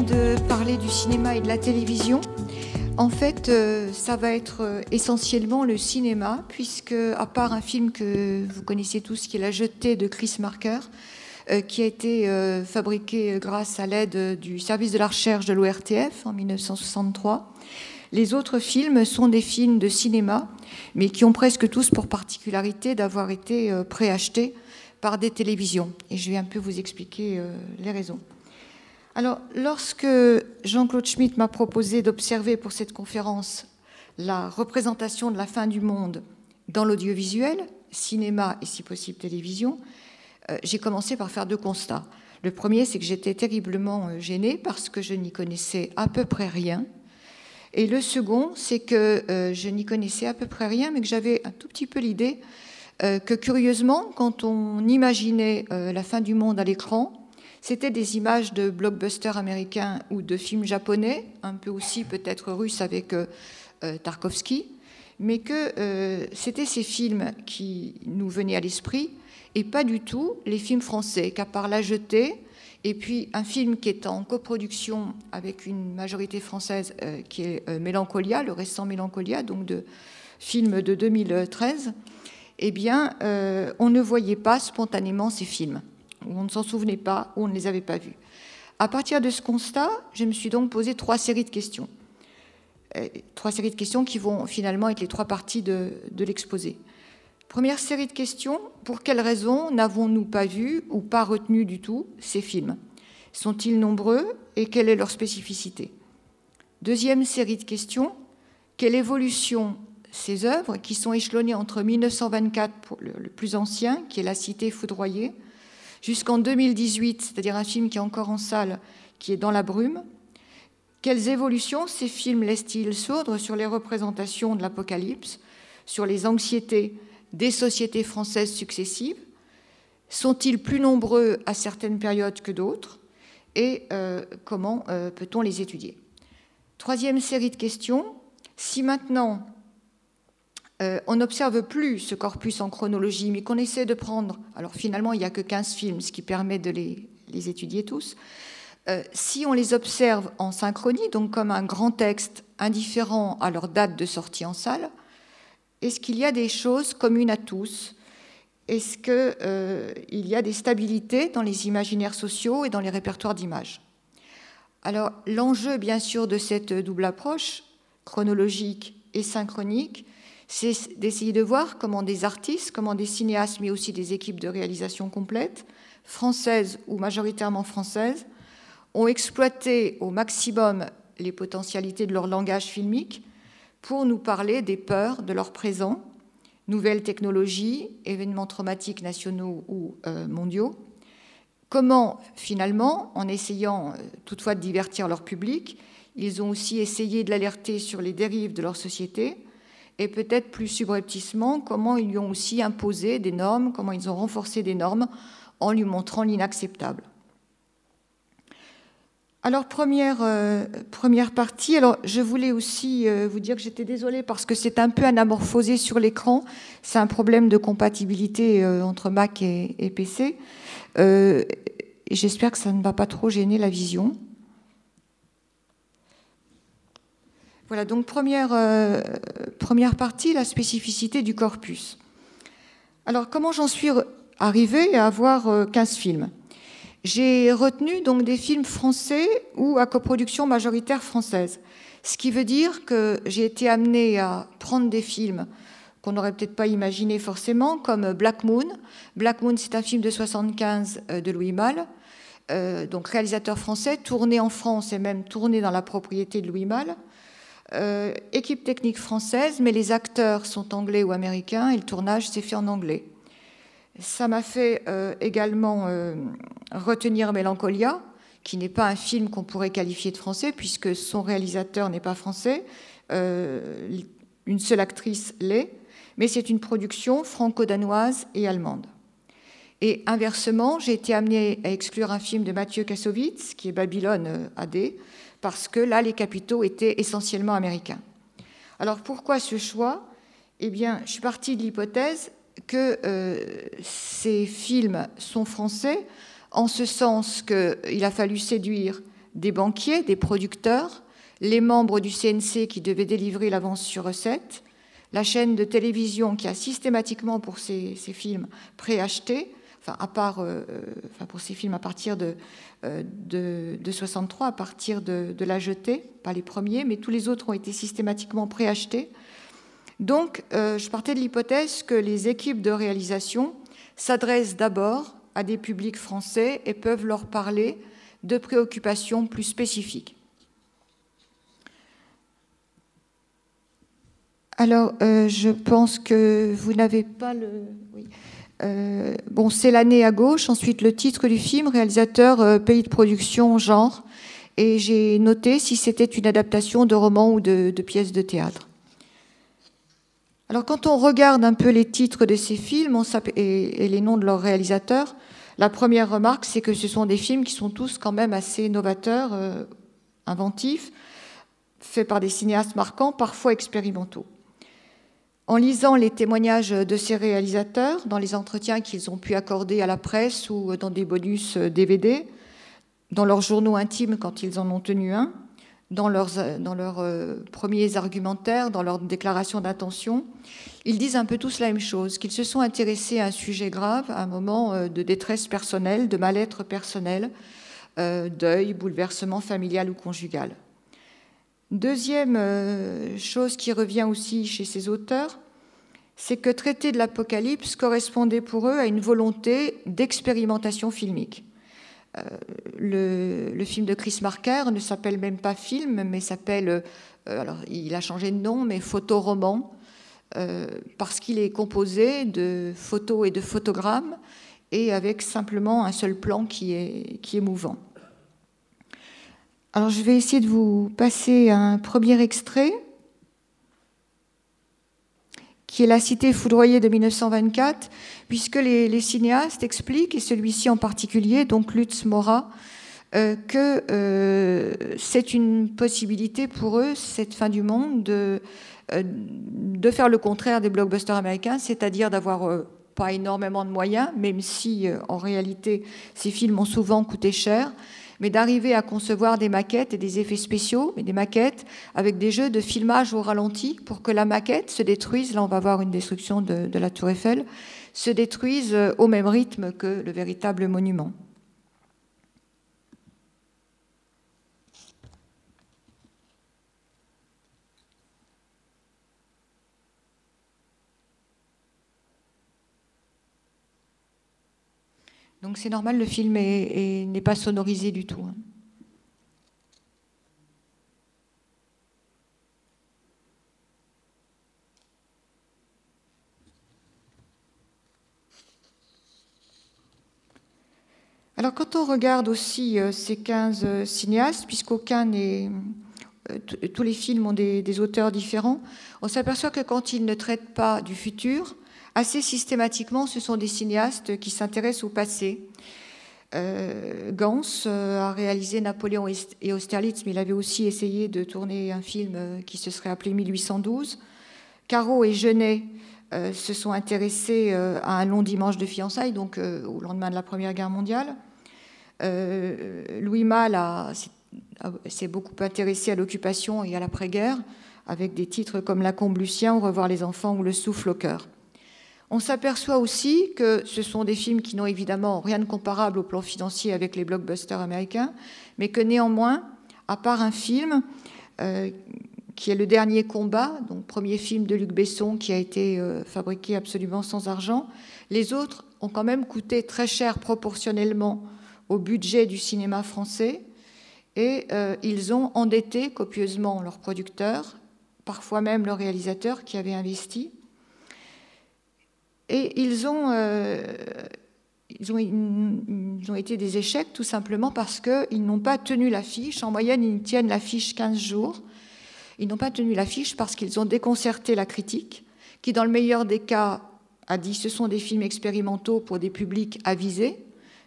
de parler du cinéma et de la télévision. En fait, euh, ça va être euh, essentiellement le cinéma, puisque, à part un film que vous connaissez tous, qui est La Jetée de Chris Marker, euh, qui a été fabriqué grâce à l'aide du service de la recherche de l'ORTF en 1963, les autres films sont des films de cinéma, mais qui ont presque tous pour particularité d'avoir été préachetés par des télévisions. Et je vais un peu vous expliquer les raisons. Alors, lorsque Jean-Claude Schmitt m'a proposé d'observer pour cette conférence la représentation de la fin du monde dans l'audiovisuel, cinéma et si possible télévision, euh, j'ai commencé par faire deux constats. Le premier, c'est que j'étais terriblement euh, gênée parce que je n'y connaissais à peu près rien. Et le second, c'est que euh, je n'y connaissais à peu près rien, mais que j'avais un tout petit peu l'idée que curieusement, quand on imaginait la fin du monde à l'écran, c'était des images de blockbusters américains ou de films japonais, un peu aussi peut-être russes avec euh, euh, Tarkovsky, mais que euh, c'était ces films qui nous venaient à l'esprit et pas du tout les films français, qu'à part La Jetée, et puis un film qui est en coproduction avec une majorité française qui est Mélancolia, le récent Mélancolia, donc de film de 2013, eh bien, on ne voyait pas spontanément ces films où on ne s'en souvenait pas, où on ne les avait pas vus. À partir de ce constat, je me suis donc posé trois séries de questions. Euh, trois séries de questions qui vont finalement être les trois parties de, l'exposé. Première série de questions, pour quelles raisons n'avons-nous pas vu ou pas retenu du tout ces films? Sont-ils nombreux et quelle est leur spécificité? Deuxième série de questions, quelle évolution ces œuvres, qui sont échelonnées entre 1924, pour le plus ancien, qui est La Cité foudroyée, jusqu'en 2018, c'est-à-dire un film qui est encore en salle, qui est dans la brume. Quelles évolutions ces films laissent-ils sourdre sur les représentations de l'Apocalypse, sur les anxiétés des sociétés françaises successives? Sont-ils plus nombreux à certaines périodes que d'autres? Et euh, comment euh, peut-on les étudier? Troisième série de questions. Si maintenant euh, on n'observe plus ce corpus en chronologie, mais qu'on essaie de prendre, alors finalement il n'y a que 15 films, ce qui permet de les, étudier tous, euh, si on les observe en synchronie, donc comme un grand texte indifférent à leur date de sortie en salle, est-ce qu'il y a des choses communes à tous? Est-ce qu'il euh, y a des stabilités dans les imaginaires sociaux et dans les répertoires d'images? Alors l'enjeu bien sûr de cette double approche, chronologique et synchronique, c'est d'essayer de voir comment des artistes, comment des cinéastes, mais aussi des équipes de réalisation complètes, françaises ou majoritairement françaises, ont exploité au maximum les potentialités de leur langage filmique pour nous parler des peurs de leur présent, nouvelles technologies, événements traumatiques nationaux ou euh, mondiaux, comment finalement, en essayant euh, toutefois de divertir leur public, ils ont aussi essayé de l'alerter sur les dérives de leur société, et peut-être plus subrepticement comment ils lui ont aussi imposé des normes, comment ils ont renforcé des normes en lui montrant l'inacceptable. Alors première, euh, première partie, alors je voulais aussi euh, vous dire que j'étais désolée parce que c'est un peu anamorphosé sur l'écran, c'est un problème de compatibilité euh, entre Mac et, et PC. J'espère que ça ne va pas trop gêner la vision. Voilà, donc première, euh, première partie, la spécificité du corpus. Alors, comment j'en suis arrivée à avoir 15 euh, films? J'ai retenu donc des films français ou à coproduction majoritaire française. Ce qui veut dire que j'ai été amenée à prendre des films qu'on n'aurait peut-être pas imaginé forcément, comme Black Moon. Black Moon, c'est un film de 75 euh, de Louis Malle, donc réalisateur français, tourné en France et même tourné dans la propriété de Louis Malle. Euh, équipe technique française, mais les acteurs sont anglais ou américains et le tournage s'est fait en anglais. Ça m'a fait euh, également euh, retenir Mélancolia, qui n'est pas un film qu'on pourrait qualifier de français, puisque son réalisateur n'est pas français. une seule actrice l'est, mais c'est une production franco-danoise et allemande. Et inversement, j'ai été amenée à exclure un film de Mathieu Kassovitz, qui est Babylone AD, parce que là, les capitaux étaient essentiellement américains. Alors pourquoi ce choix? Eh bien, je suis partie de l'hypothèse que euh, ces films sont français, en ce sens qu'il a fallu séduire des banquiers, des producteurs, les membres du CNC qui devaient délivrer l'avance sur recette, la chaîne de télévision qui a systématiquement pour ces, films préacheté, enfin à part euh, enfin pour ces films à partir de, euh, de, 63, à partir de, la jetée, pas les premiers, mais tous les autres ont été systématiquement préachetés. Donc, euh, je partais de l'hypothèse que les équipes de réalisation s'adressent d'abord à des publics français et peuvent leur parler de préoccupations plus spécifiques. Alors, euh, je pense que vous n'avez pas le. Euh, bon, c'est l'année à gauche. Ensuite, le titre du film, réalisateur, pays de production, genre. Et j'ai noté si c'était une adaptation de roman ou de, de pièce de théâtre. Alors quand on regarde un peu les titres de ces films et, les noms de leurs réalisateurs, la première remarque, c'est que ce sont des films qui sont tous quand même assez novateurs, euh, inventifs, faits par des cinéastes marquants, parfois expérimentaux. En lisant les témoignages de ces réalisateurs, dans les entretiens qu'ils ont pu accorder à la presse ou dans des bonus DVD, dans leurs journaux intimes quand ils en ont tenu un, dans leurs, euh, premiers argumentaires, dans leurs déclarations d'intention, ils disent un peu tous la même chose, qu'ils se sont intéressés à un sujet grave, à un moment euh, de détresse personnelle, de mal-être personnel, euh, deuil, bouleversement familial ou conjugal. Deuxième chose qui revient aussi chez ces auteurs, c'est que traiter de l'Apocalypse correspondait pour eux à une volonté d'expérimentation filmique. Euh, le, film de Chris Marker ne s'appelle même pas film, mais s'appelle, euh, alors il a changé de nom, mais photoroman, euh, parce qu'il est composé de photos et de photogrammes, et avec simplement un seul plan qui est, qui est mouvant. Alors je vais essayer de vous passer un premier extrait qui est La Cité foudroyée de 1924, puisque les, cinéastes expliquent, et celui-ci en particulier, donc Lutz Mora, euh, que euh, c'est une possibilité pour eux, cette fin du monde, de, euh, de faire le contraire des blockbusters américains, c'est-à-dire d'avoir pas énormément de moyens, même si en réalité ces films ont souvent coûté cher, mais d'arriver à concevoir des maquettes et des effets spéciaux, mais des maquettes avec des jeux de filmage au ralenti pour que la maquette se détruise, là on va voir une destruction de, de la tour Eiffel, se détruise au même rythme que le véritable monument. Donc c'est normal, le film n'est pas sonorisé du tout. Hein. Alors quand on regarde aussi euh, ces 15 euh, cinéastes, puisqu'aucun n'est... Euh, tous les films ont des auteurs différents, on s'aperçoit que quand ils ne traitent pas du futur, assez systématiquement, ce sont des cinéastes qui s'intéressent au passé. Euh, Gans euh, a réalisé Napoléon et Austerlitz, mais il avait aussi essayé de tourner un film euh, qui se serait appelé 1812. Caro et Genet se sont intéressés à un long dimanche de fiançailles, donc au lendemain de la Première Guerre mondiale. Louis Malle s'est beaucoup intéressé à l'occupation et à l'après-guerre, avec des titres comme La Combe Lucien, Revoir les enfants ou Le souffle au cœur. On s'aperçoit aussi que ce sont des films qui n'ont évidemment rien de comparable au plan financier avec les blockbusters américains, mais que néanmoins, à part un film euh, qui est le dernier combat, donc premier film de Luc Besson qui a été euh, fabriqué absolument sans argent, les autres ont quand même coûté très cher proportionnellement au budget du cinéma français et euh, ils ont endetté copieusement leurs producteurs, parfois même leurs réalisateurs qui avaient investi. Et ils ont, euh, ils, ont, ils ont, été des échecs tout simplement parce qu'ils n'ont pas tenu l'affiche. En moyenne, ils tiennent l'affiche 15 jours. Ils n'ont pas tenu l'affiche parce qu'ils ont déconcerté la critique, qui, dans le meilleur des cas, a dit ce sont des films expérimentaux pour des publics avisés.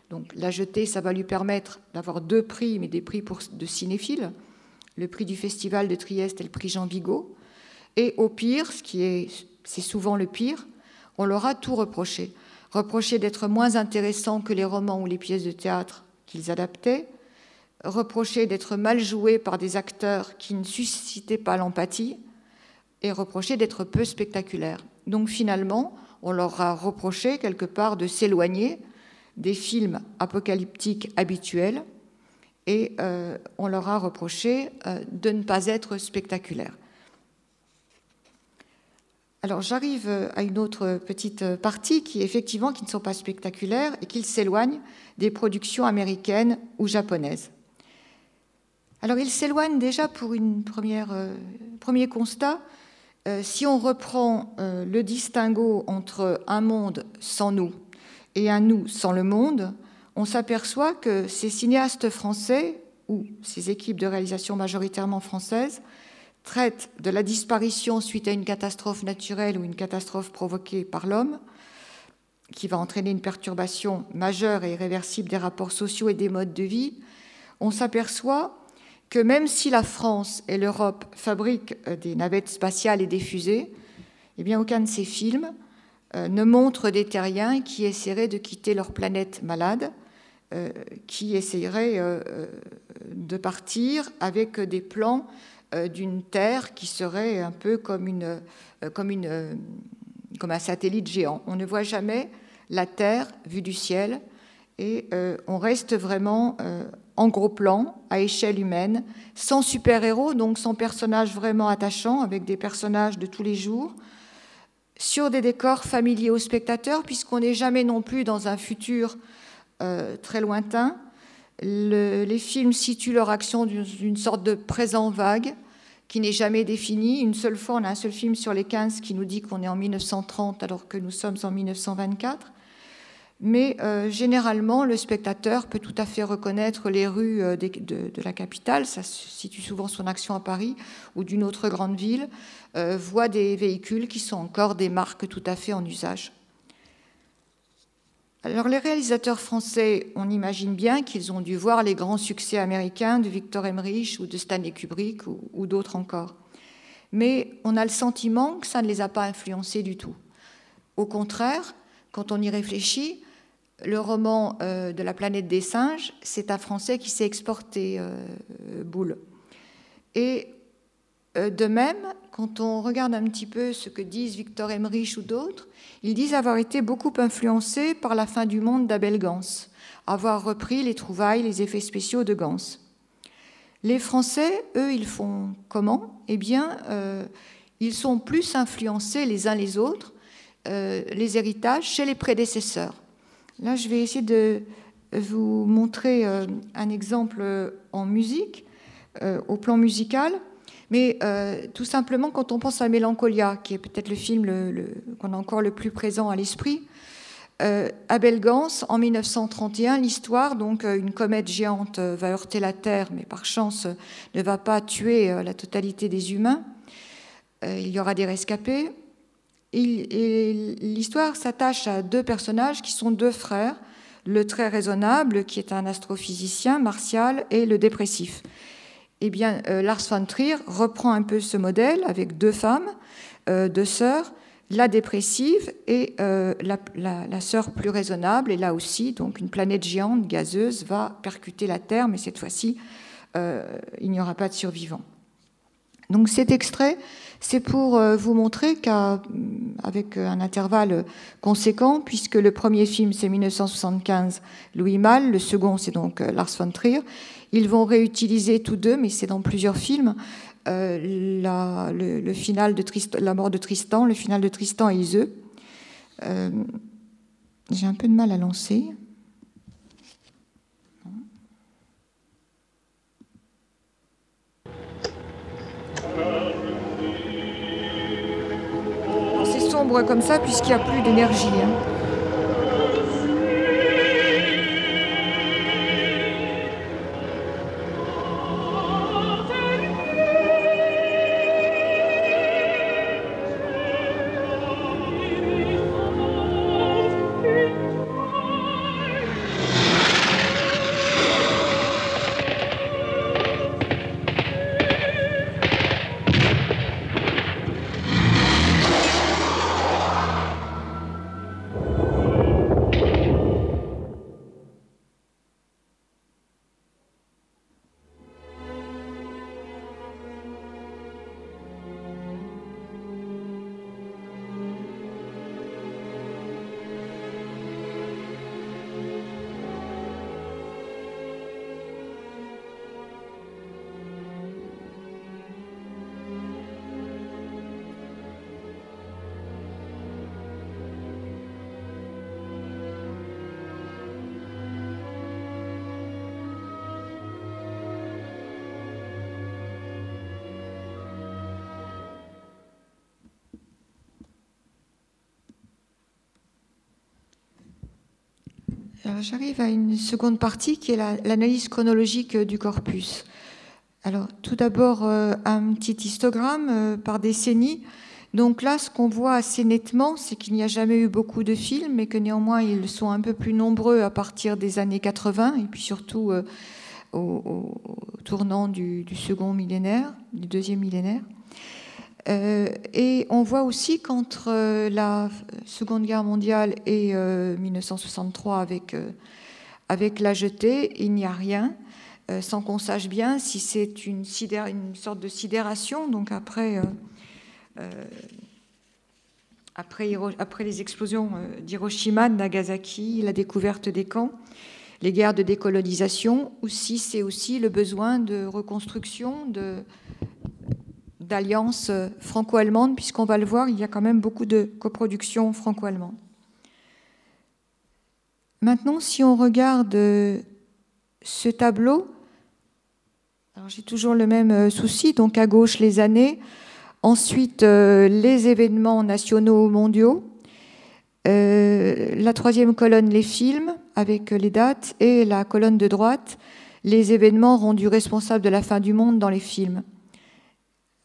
Donc la jetée, ça va lui permettre d'avoir deux prix, mais des prix pour, de cinéphiles, le prix du Festival de Trieste et le prix Jean Vigo. Et au pire, ce qui est, c'est souvent le pire, on leur a tout reproché. Reproché d'être moins intéressants que les romans ou les pièces de théâtre qu'ils adaptaient, reproché d'être mal joué par des acteurs qui ne suscitaient pas l'empathie et reproché d'être peu spectaculaire. Donc finalement, on leur a reproché quelque part de s'éloigner des films apocalyptiques habituels et euh, on leur a reproché euh, de ne pas être spectaculaires. Alors j'arrive à une autre petite partie qui effectivement qui ne sont pas spectaculaires et qui s'éloignent des productions américaines ou japonaises. Alors ils s'éloignent déjà pour une première euh, premier constat. si on reprend le distinguo entre un monde sans nous et un nous sans le monde, on s'aperçoit que ces cinéastes français, ou ces équipes de réalisation majoritairement françaises, traitent de la disparition suite à une catastrophe naturelle ou une catastrophe provoquée par l'homme, qui va entraîner une perturbation majeure et irréversible des rapports sociaux et des modes de vie, on s'aperçoit que même si la France et l'Europe fabriquent euh, des navettes spatiales et des fusées, eh bien aucun de ces films euh, ne montre des terriens qui essaieraient de quitter leur planète malade euh, qui essayerait euh, de partir avec des plans d'une Terre qui serait un peu comme, une, comme, une, comme un satellite géant. On ne voit jamais la Terre vue du ciel et on reste vraiment en gros plan, à échelle humaine, sans super-héros, donc sans personnages vraiment attachants, avec des personnages de tous les jours, sur des décors familiers aux spectateurs, puisqu'on n'est jamais non plus dans un futur euh, très lointain. Les films situent leur action d'une sorte de présent vague qui n'est jamais défini. Une seule fois, on a un seul film sur les 15 qui nous dit qu'on est en 1930 alors que nous sommes en 1924. Mais euh, généralement, le spectateur peut tout à fait reconnaître les rues euh, de, de, la capitale, ça situe souvent son action à Paris ou d'une autre grande ville, voit des véhicules qui sont encore des marques tout à fait en usage. Alors les réalisateurs français, on imagine bien qu'ils ont dû voir les grands succès américains de Victor Emmerich ou de Stanley Kubrick ou, d'autres encore. Mais on a le sentiment que ça ne les a pas influencés du tout. Au contraire, quand on y réfléchit, le roman euh, de la planète des singes, c'est un Français qui s'est exporté, euh, Boule. Et euh, de même, quand on regarde un petit peu ce que disent Victor Emmerich ou d'autres, ils disent avoir été beaucoup influencés par la fin du monde d'Abel Gans, avoir repris les trouvailles, les effets spéciaux de Gans. Les Français, eux, ils font comment? Eh bien, euh, ils sont plus influencés les uns les autres, euh, les héritages, chez les prédécesseurs. Là, je vais essayer de vous montrer un exemple en musique, au plan musical. Mais euh, tout simplement, quand on pense à Mélancolia, qui est peut-être le film qu'on a encore le plus présent à l'esprit, euh, Abel Gans, en 1931, l'histoire, donc euh, une comète géante va heurter la Terre, mais par chance ne va pas tuer la totalité des humains. il y aura des rescapés. Et, l'histoire s'attache à deux personnages qui sont deux frères, le très raisonnable, qui est un astrophysicien, Martial, et le dépressif eh bien, euh, Lars von Trier reprend un peu ce modèle avec deux femmes, euh, deux sœurs, la dépressive et euh, la, sœur plus raisonnable. Et là aussi, donc, une planète géante gazeuse va percuter la Terre, mais cette fois-ci, il n'y aura pas de survivants. Donc cet extrait, c'est pour vous montrer qu'avec un intervalle conséquent, puisque le premier film c'est 1975, Louis Malle, le second c'est donc Lars von Trier, ils vont réutiliser tous deux, mais c'est dans plusieurs films, euh, la, le, final de la mort de Tristan, le final de Tristan et Iseux. Euh, j'ai un peu de mal à lancer. C'est sombre comme ça puisqu'il n'y a plus d'énergie. Hein. J'arrive à une seconde partie qui est l'analyse chronologique du corpus. Alors, tout d'abord, euh, un petit histogramme euh, par décennie. Donc là, ce qu'on voit assez nettement, c'est qu'il n'y a jamais eu beaucoup de films, mais que néanmoins, ils sont un peu plus nombreux à partir des années 80, et puis surtout euh, au, tournant du, second millénaire, du deuxième millénaire. Et on voit aussi qu'entre la Seconde Guerre mondiale et 1963, avec, avec la jetée, il n'y a rien. Euh, sans qu'on sache bien si c'est une, une, sorte de sidération. Donc après, euh, euh, après, après, les explosions d'Hiroshima, de Nagasaki, la découverte des camps, les guerres de décolonisation, ou si c'est aussi le besoin de reconstruction, de, d'alliance franco-allemande, puisqu'on va le voir, il y a quand même beaucoup de coproduction franco-allemande. Maintenant, si on regarde ce tableau, j'ai toujours le même euh, souci. Donc à gauche les années, ensuite euh, les événements nationaux mondiaux, euh, la troisième colonne les films avec les dates et la colonne de droite les événements rendus responsables de la fin du monde dans les films.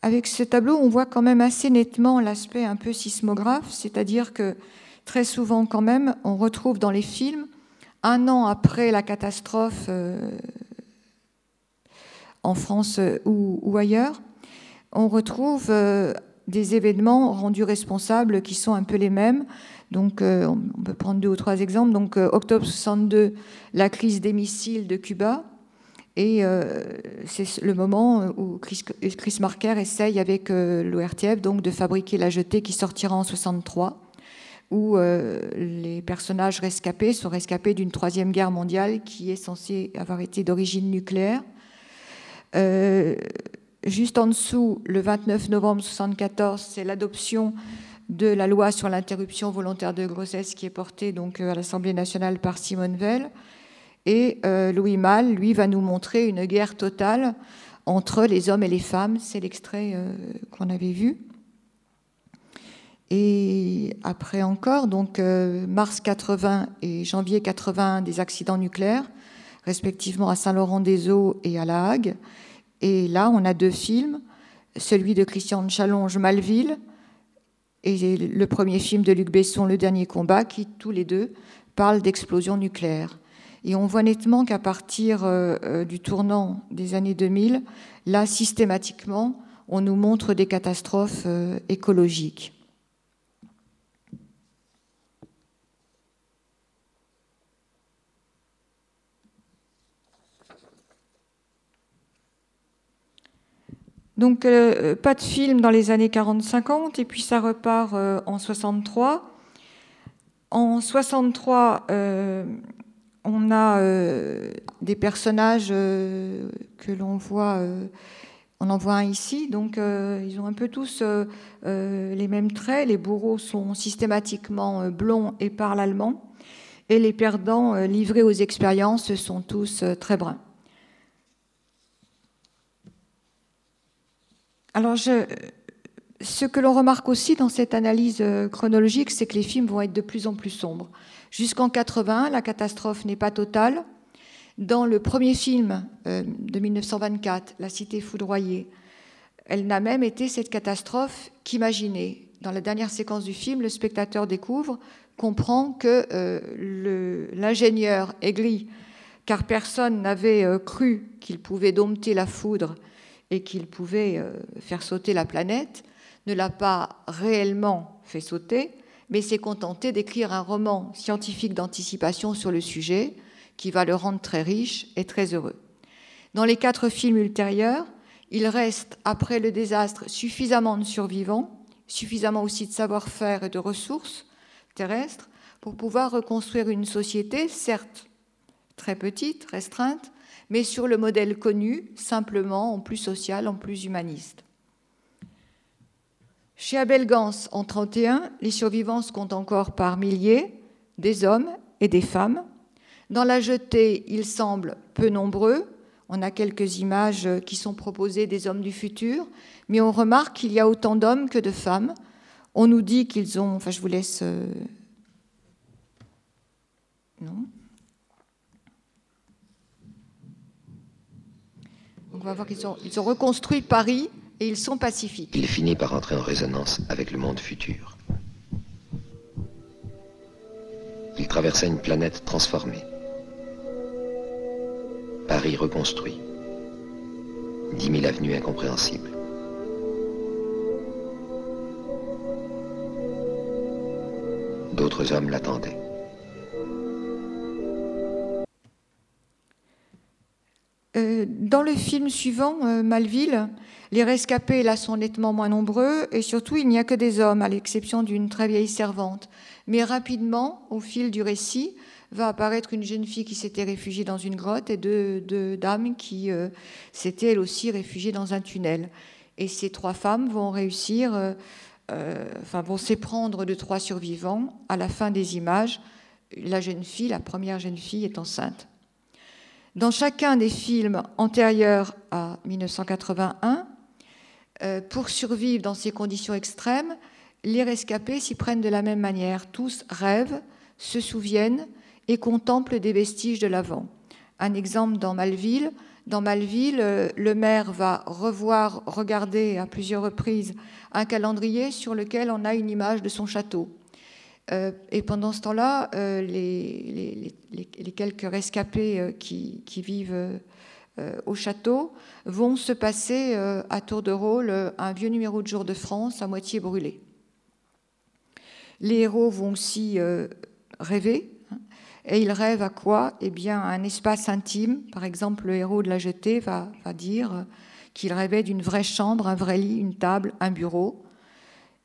Avec ce tableau, on voit quand même assez nettement l'aspect un peu sismographe, c'est-à-dire que très souvent quand même, on retrouve dans les films, un an après la catastrophe en France euh, ou, ailleurs, on retrouve euh, des événements rendus responsables qui sont un peu les mêmes. Donc, euh, on peut prendre deux ou trois exemples. Donc, octobre 62, la crise des missiles de Cuba. Et c'est le moment où Chris, Marker essaye avec l'ORTF donc de fabriquer la jetée qui sortira en 63, où les personnages rescapés sont rescapés d'une troisième guerre mondiale qui est censée avoir été d'origine nucléaire. Euh, juste en dessous, le 29 novembre 1974, c'est l'adoption de la loi sur l'interruption volontaire de grossesse qui est portée donc euh, à l'Assemblée nationale par Simone Veil. Et euh, Louis Malle, lui, va nous montrer une guerre totale entre les hommes et les femmes. C'est l'extrait qu'on avait vu. Et après encore, donc mars 80 et janvier 80, des accidents nucléaires, respectivement à Saint-Laurent-des-Eaux et à La Hague. Et là, on a deux films, celui de Christian Challonge, Malville, et le premier film de Luc Besson, Le Dernier Combat, qui tous les deux parlent d'explosion nucléaire. Et on voit nettement qu'à partir euh, euh, du tournant des années 2000, là, systématiquement, on nous montre des catastrophes euh, écologiques. Donc pas de film dans les années 40-50 et puis ça repart en 63. En 63, euh, on a des personnages que l'on voit, on en voit un ici, donc ils ont un peu tous les mêmes traits. Les bourreaux sont systématiquement blonds et parlent allemand, et les perdants livrés aux expériences sont tous très bruns. Alors, ce que l'on remarque aussi dans cette analyse euh, chronologique, c'est que les films vont être de plus en plus sombres. Jusqu'en 80, la catastrophe n'est pas totale. Dans le premier film euh, de 1924, La Cité foudroyée, elle n'a même été cette catastrophe qu'imaginée. Dans la dernière séquence du film, le spectateur découvre, comprend que euh, l'ingénieur aigri, car personne n'avait cru qu'il pouvait dompter la foudre et qu'il pouvait faire sauter la planète, ne l'a pas réellement fait sauter, mais s'est contenté d'écrire un roman scientifique d'anticipation sur le sujet qui va le rendre très riche et très heureux. Dans les quatre films ultérieurs, il reste, après le désastre, suffisamment de survivants, suffisamment aussi de savoir-faire et de ressources terrestres pour pouvoir reconstruire une société, certes très petite, restreinte, mais sur le modèle connu, simplement en plus social, en plus humaniste. Chez Abel Gans, en 1931, les survivants comptent encore par milliers, des hommes et des femmes. Dans la jetée, ils semblent peu nombreux. On a quelques images qui sont proposées des hommes du futur, mais on remarque qu'il y a autant d'hommes que de femmes. On nous dit qu'ils ont. Enfin, je vous laisse. Euh, non On va voir qu'ils ont reconstruit Paris ils sont pacifiques. Il finit par entrer en résonance avec le monde futur. Il traversait une planète transformée. Paris reconstruit. Dix mille avenues incompréhensibles. D'autres hommes l'attendaient. Dans le film suivant, euh, Malville, les rescapés là sont nettement moins nombreux et surtout il n'y a que des hommes, à l'exception d'une très vieille servante. Mais rapidement, au fil du récit, va apparaître une jeune fille qui s'était réfugiée dans une grotte et deux, dames qui euh, s'étaient elles aussi réfugiées dans un tunnel. Et ces trois femmes vont réussir, enfin vont s'éprendre de trois survivants. À la fin des images, la jeune fille, la première jeune fille, est enceinte. Dans chacun des films antérieurs à 1981, euh, pour survivre dans ces conditions extrêmes, les rescapés s'y prennent de la même manière. Tous rêvent, se souviennent et contemplent des vestiges de l'avant. Un exemple dans Malville. Dans Malville, euh, le maire va revoir, regarder à plusieurs reprises un calendrier sur lequel on a une image de son château. Euh, et pendant ce temps-là, euh, les, quelques rescapés euh, qui, vivent au château vont se passer à tour de rôle un vieux numéro de Jour de France à moitié brûlé. Les héros vont aussi rêver. Hein, et ils rêvent à quoi? Eh bien, un espace intime. Par exemple, le héros de la jetée va dire qu'il rêvait d'une vraie chambre, un vrai lit, une table, un bureau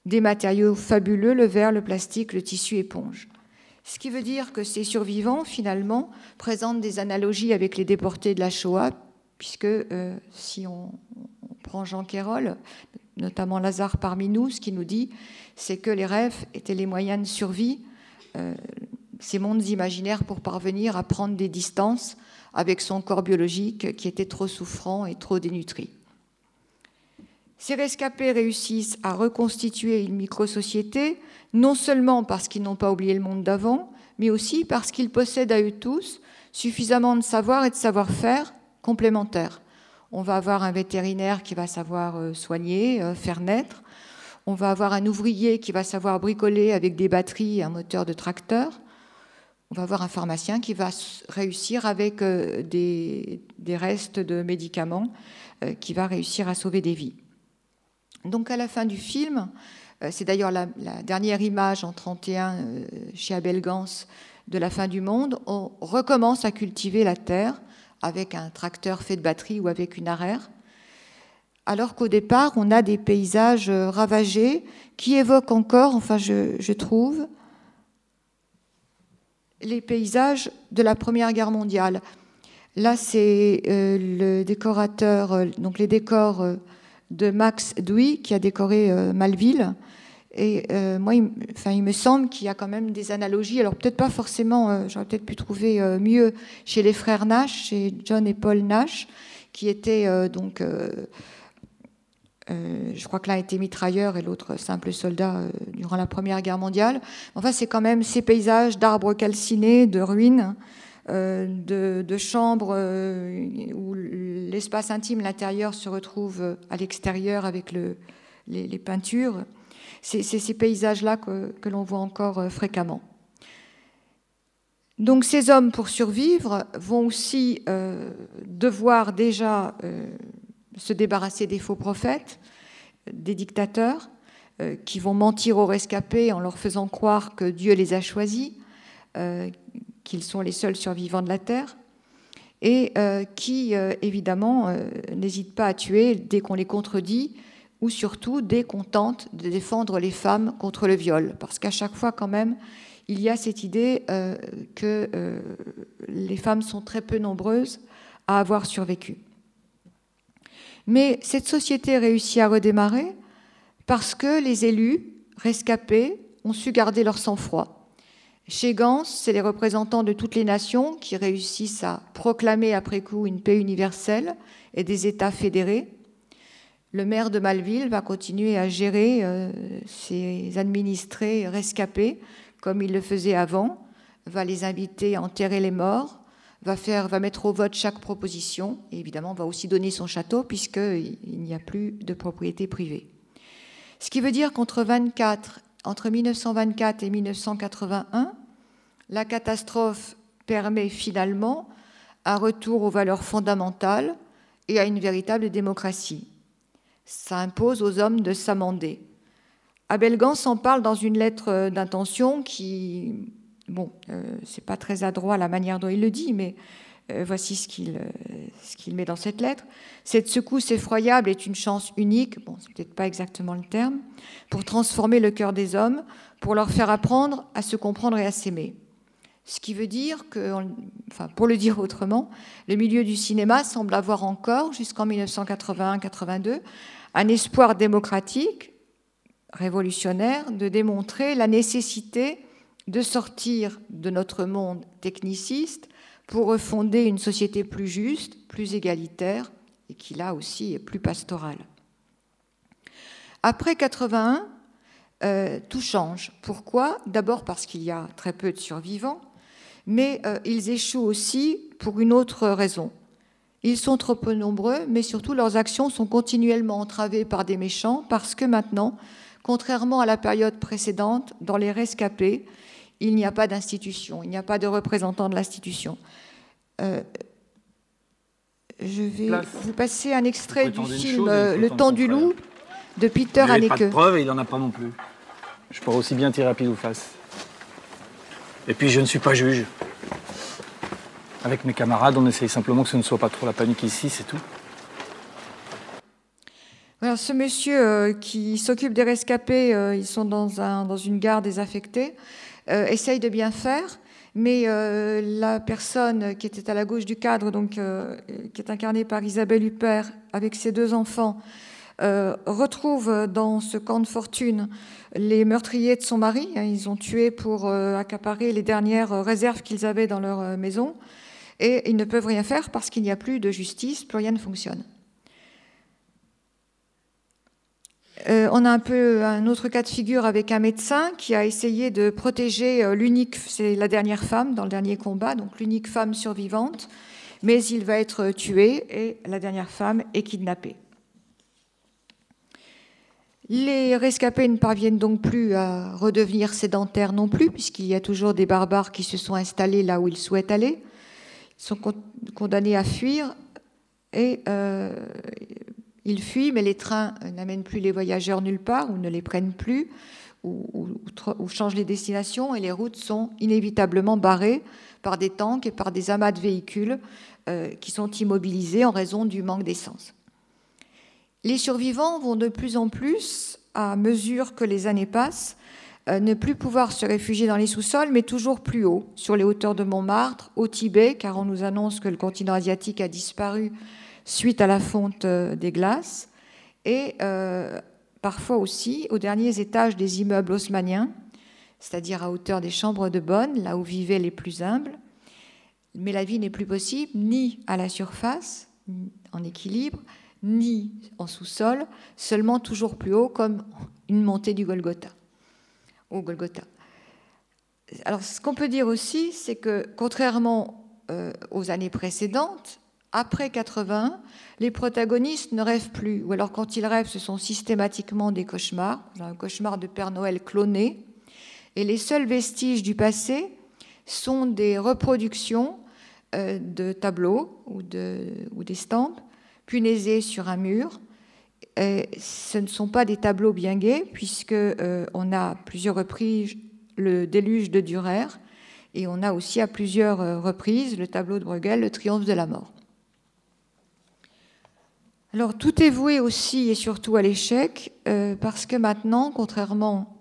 des matériaux fabuleux, le verre, le plastique, le tissu éponge. Ce qui veut dire que ces survivants, finalement, présentent des analogies avec les déportés de la Shoah, puisque euh, si on, prend Jean Quérol, notamment Lazare parmi nous, ce qu'il nous dit, c'est que les rêves étaient les moyens de survie, euh, ces mondes imaginaires pour parvenir à prendre des distances avec son corps biologique qui était trop souffrant et trop dénutri. Ces rescapés réussissent à reconstituer une micro-société, non seulement parce qu'ils n'ont pas oublié le monde d'avant, mais aussi parce qu'ils possèdent à eux tous suffisamment de savoir et de savoir-faire complémentaires. On va avoir un vétérinaire qui va savoir euh, soigner, euh, faire naître. On va avoir un ouvrier qui va savoir bricoler avec des batteries et un moteur de tracteur. On va avoir un pharmacien qui va réussir avec euh, des, restes de médicaments, qui va réussir à sauver des vies. Donc à la fin du film, euh, c'est d'ailleurs la, dernière image en 31 euh, chez Abel Gans de la fin du monde, on recommence à cultiver la terre avec un tracteur fait de batterie ou avec une arère, alors qu'au départ, on a des paysages euh, ravagés qui évoquent encore, enfin je, trouve, les paysages de la Première Guerre mondiale. Là, c'est le décorateur, donc les décors de Max Douy qui a décoré euh, Malville. Et euh, moi, il, enfin, il me semble qu'il y a quand même des analogies. Alors peut-être pas forcément, euh, j'aurais peut-être pu trouver mieux chez les frères Nash, chez John et Paul Nash, qui étaient donc, je crois que l'un était mitrailleur et l'autre simple soldat durant la Première Guerre mondiale. Enfin, c'est quand même ces paysages d'arbres calcinés, de ruines. De, chambres euh, où l'espace intime, l'intérieur, se retrouve à l'extérieur avec les, peintures. C'est ces paysages-là que, l'on voit encore euh, fréquemment. Donc ces hommes, pour survivre, vont aussi devoir déjà se débarrasser des faux prophètes, des dictateurs, qui vont mentir aux rescapés en leur faisant croire que Dieu les a choisis, qu'ils sont les seuls survivants de la Terre, et euh, qui, euh, évidemment, euh, n'hésitent pas à tuer dès qu'on les contredit, ou surtout dès qu'on tente de défendre les femmes contre le viol. Parce qu'à chaque fois, quand même, il y a cette idée que les femmes sont très peu nombreuses à avoir survécu. Mais cette société réussit à redémarrer parce que les élus rescapés ont su garder leur sang-froid chez Gans, c'est les représentants de toutes les nations qui réussissent à proclamer après coup une paix universelle et des États fédérés. Le maire de Malville va continuer à gérer euh, ses administrés rescapés comme il le faisait avant, va les inviter à enterrer les morts, va, faire, va mettre au vote chaque proposition et évidemment va aussi donner son château puisqu'il n'y a plus de propriété privée. Ce qui veut dire qu'entre 24, entre 1924 et 1981, la catastrophe permet finalement un retour aux valeurs fondamentales et à une véritable démocratie. Ça impose aux hommes de s'amender. Abel Gans en parle dans une lettre d'intention qui, bon, euh, c'est pas très adroit la manière dont il le dit, mais voici ce qu'il euh, ce qu'il met dans cette lettre. Cette secousse effroyable est une chance unique, bon, c'est peut-être pas exactement le terme, pour transformer le cœur des hommes, pour leur faire apprendre à se comprendre et à s'aimer. Ce qui veut dire que, enfin, pour le dire autrement, le milieu du cinéma semble avoir encore, jusqu'en 1981-82, un espoir démocratique, révolutionnaire, de démontrer la nécessité de sortir de notre monde techniciste pour refonder une société plus juste, plus égalitaire et qui là aussi est plus pastorale. Après 81, euh, tout change. Pourquoi? D'abord parce qu'il y a très peu de survivants, mais euh, ils échouent aussi pour une autre raison. Ils sont trop peu nombreux, mais surtout leurs actions sont continuellement entravées par des méchants parce que maintenant, contrairement à la période précédente, dans les rescapés, il n'y a pas d'institution, il n'y a pas de représentant de l'institution. Euh, je vais vous passer un extrait du film euh, Le temps du loup de Peter Haneke. Il pas de preuve et il n'en a pas non plus. Je pourrais aussi bien tirer à pile ou face. Et puis je ne suis pas juge. Avec mes camarades, on essaye simplement que ce ne soit pas trop la panique ici, c'est tout. Alors, ce monsieur euh, qui s'occupe des rescapés, euh, ils sont dans, un, dans, une gare désaffectée, euh, essaye de bien faire, mais la personne qui était à la gauche du cadre, donc, qui est incarnée par Isabelle Huppert, avec ses deux enfants, retrouve dans ce camp de fortune les meurtriers de son mari. Hein, ils ont tué pour accaparer les dernières réserves qu'ils avaient dans leur maison, et ils ne peuvent rien faire parce qu'il n'y a plus de justice, plus rien ne fonctionne. Euh, on a un peu un autre cas de figure avec un médecin qui a essayé de protéger euh, la dernière femme dans le dernier combat, donc l'unique femme survivante, mais il va être tué et la dernière femme est kidnappée. Les rescapés ne parviennent donc plus à redevenir sédentaires non plus, puisqu'il y a toujours des barbares qui se sont installés là où ils souhaitent aller. Ils sont condamnés à fuir et euh, ils fuient, mais les trains n'amènent plus les voyageurs nulle part ou ne les prennent plus ou, changent les destinations et les routes sont inévitablement barrées par des tanks et par des amas de véhicules euh, qui sont immobilisés en raison du manque d'essence. Les survivants vont de plus en plus, à mesure que les années passent, euh, ne plus pouvoir se réfugier dans les sous-sols, mais toujours plus haut, sur les hauteurs de Montmartre, au Tibet, car on nous annonce que le continent asiatique a disparu suite à la fonte euh, des glaces, et euh, parfois aussi aux derniers étages des immeubles haussmanniens, c'est-à-dire à hauteur des chambres de bonne, là où vivaient les plus humbles. Mais la vie n'est plus possible ni à la surface, en équilibre, ni en sous-sol, seulement toujours plus haut, comme une montée du Golgotha, au Golgotha. Alors, ce qu'on peut dire aussi, c'est que contrairement euh, aux années précédentes, après 80, les protagonistes ne rêvent plus, ou alors quand ils rêvent, ce sont systématiquement des cauchemars, un cauchemar de Père Noël cloné, et les seuls vestiges du passé sont des reproductions euh, de tableaux ou, de, ou d'estampes punaisées sur un mur. Ce ne sont pas des tableaux bien gais, puisque euh, on a plusieurs reprises le déluge de Dürer, et on a aussi à plusieurs euh, reprises le tableau de Bruegel, le triomphe de la mort. Alors tout est voué aussi et surtout à l'échec, euh, parce que maintenant, contrairement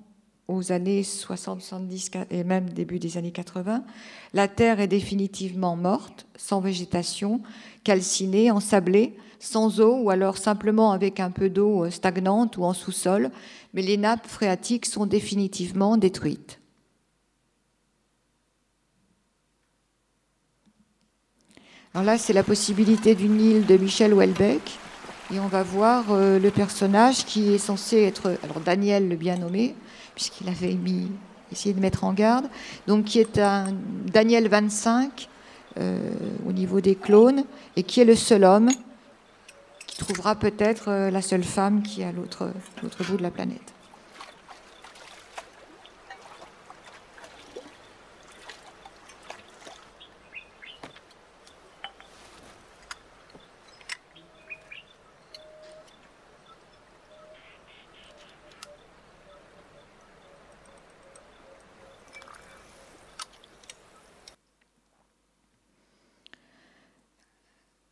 aux années 60, 70 et même début des années 80, la Terre est définitivement morte, sans végétation, calcinée, ensablée, sans eau ou alors simplement avec un peu d'eau euh, stagnante ou en sous-sol, mais les nappes phréatiques sont définitivement détruites. Alors là, c'est la possibilité d'une île de Michel Houellebecq et on va voir euh, le personnage qui est censé être, alors Daniel le bien nommé, puisqu'il avait mis, essayé de mettre en garde, donc qui est un Daniel 25, au niveau des clones, et qui est le seul homme qui trouvera peut-être la seule femme qui est à l'autre bout de la planète.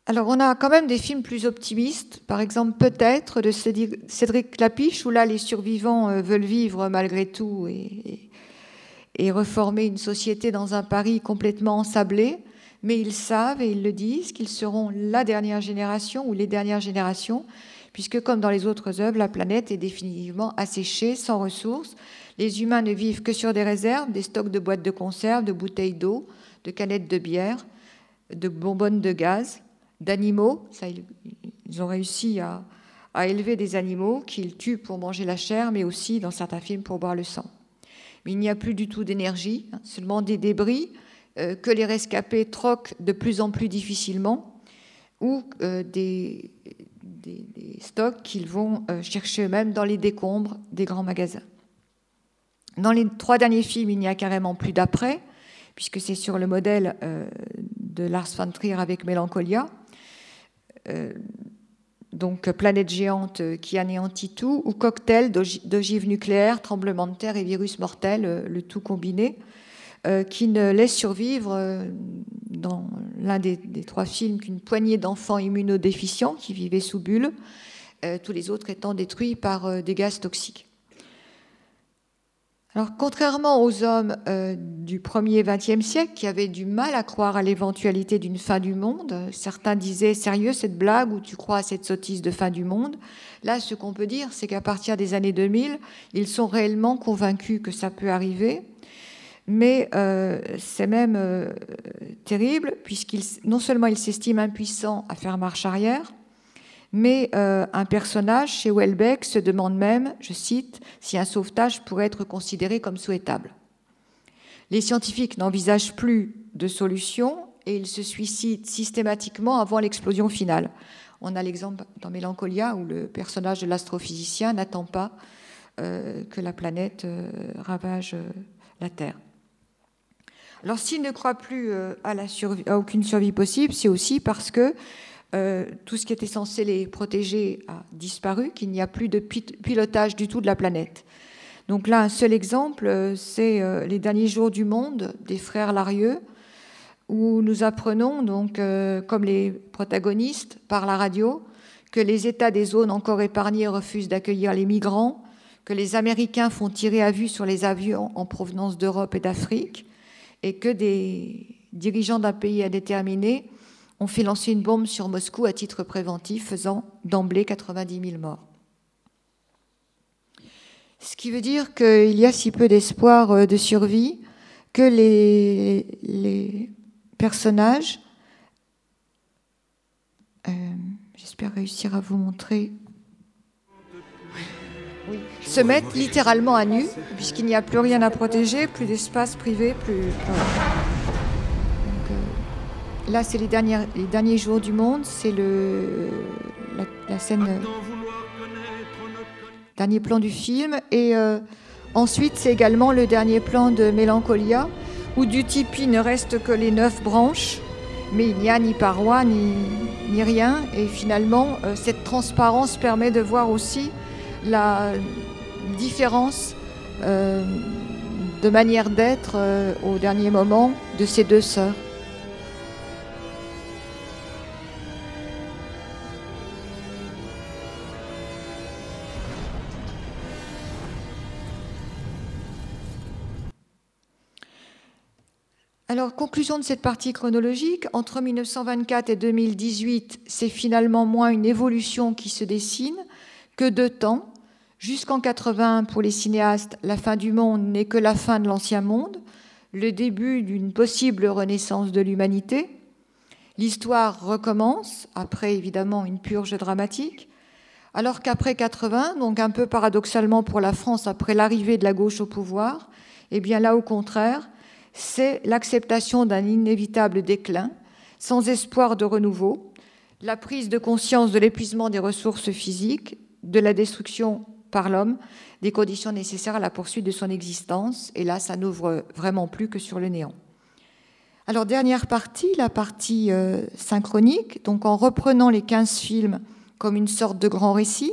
Alors on a quand même des films plus optimistes, par exemple peut-être de Cédric Clapiche, où là les survivants euh, veulent vivre malgré tout et, reformer une société dans un Paris complètement ensablé, mais ils savent et ils le disent qu'ils seront la dernière génération ou les dernières générations, puisque comme dans les autres œuvres, la planète est définitivement asséchée, sans ressources. Les humains ne vivent que sur des réserves, des stocks de boîtes de conserve, de bouteilles d'eau, de canettes de bière, de bonbonnes de gaz d'animaux. ils ont réussi à, élever des animaux qu'ils tuent pour manger la chair, mais aussi, dans certains films, pour boire le sang. Mais il n'y a plus du tout d'énergie, hein, seulement des débris euh, que les rescapés troquent de plus en plus difficilement ou euh, des, stocks qu'ils vont euh, chercher eux-mêmes dans les décombres des grands magasins. Dans les trois derniers films, il n'y a carrément plus d'après, puisque c'est sur le modèle de Lars von Trier avec Mélancolia. Euh, donc planète géante qui anéantit tout, ou cocktail d'ogives nucléaires, tremblement de terre et virus mortel, euh, le tout combiné, euh, qui ne laisse survivre dans l'un des, trois films qu'une poignée d'enfants immunodéficients qui vivaient sous bulles, tous les autres étant détruits par des gaz toxiques. Alors, contrairement aux hommes euh, du premier XXe siècle qui avaient du mal à croire à l'éventualité d'une fin du monde, certains disaient sérieux cette blague ou tu crois à cette sottise de fin du monde? Là, ce qu'on peut dire, c'est qu'à partir des années 2000, ils sont réellement convaincus que ça peut arriver. Mais euh, c'est même euh, terrible, puisqu'ils non seulement ils s'estiment impuissants à faire marche arrière, mais euh, un personnage chez Welbeck se demande même, je cite, si un sauvetage pourrait être considéré comme souhaitable. Les scientifiques n'envisagent plus de solution et ils se suicident systématiquement avant l'explosion finale. On a l'exemple dans Mélancolia où le personnage de l'astrophysicien n'attend pas euh, que la planète euh, ravage la Terre. Alors s'il ne croit plus à, aucune survie possible, c'est aussi parce que euh, tout ce qui était censé les protéger a disparu, qu'il n'y a plus de pilotage du tout de la planète. Donc là, un seul exemple, euh, c'est euh, les derniers jours du monde des frères Larieux, où nous apprenons, donc, comme les protagonistes, par la radio, que les États des zones encore épargnées refusent d'accueillir les migrants, que les Américains font tirer à vue sur les avions en provenance d'Europe et d'Afrique, et que des dirigeants d'un pays indéterminé on fait lancer une bombe sur Moscou à titre préventif, faisant d'emblée 90 000 morts. Ce qui veut dire qu'il y a si peu d'espoir euh, de survie que les, personnages, euh, j'espère réussir à vous montrer, se mettent littéralement à nu, puisqu'il n'y a plus rien à protéger, plus d'espace privé, plus... Là, c'est les, derniers jours du monde, c'est le, la, scène, euh, dernier plan du film. Et euh, ensuite, c'est également le dernier plan de Mélancolia, où du tipi ne reste que les neuf branches, mais il n'y a ni paroi, ni, ni rien. Et finalement, euh, cette transparence permet de voir aussi la différence de manière d'être au dernier moment de ces deux sœurs. Conclusion de cette partie chronologique, entre 1924 et 2018, c'est finalement moins une évolution qui se dessine que deux temps. Jusqu'en 80, pour les cinéastes, la fin du monde n'est que la fin de l'ancien monde, le début d'une possible renaissance de l'humanité. L'histoire recommence, après évidemment une purge dramatique, alors qu'après 80, donc un peu paradoxalement pour la France, après l'arrivée de la gauche au pouvoir, eh bien là au contraire, c'est l'acceptation d'un inévitable déclin, sans espoir de renouveau, la prise de conscience de l'épuisement des ressources physiques, de la destruction par l'homme des conditions nécessaires à la poursuite de son existence. Et là, ça n'ouvre vraiment plus que sur le néant. Alors, dernière partie, la partie euh, synchronique. Donc, en reprenant les 15 films comme une sorte de grand récit,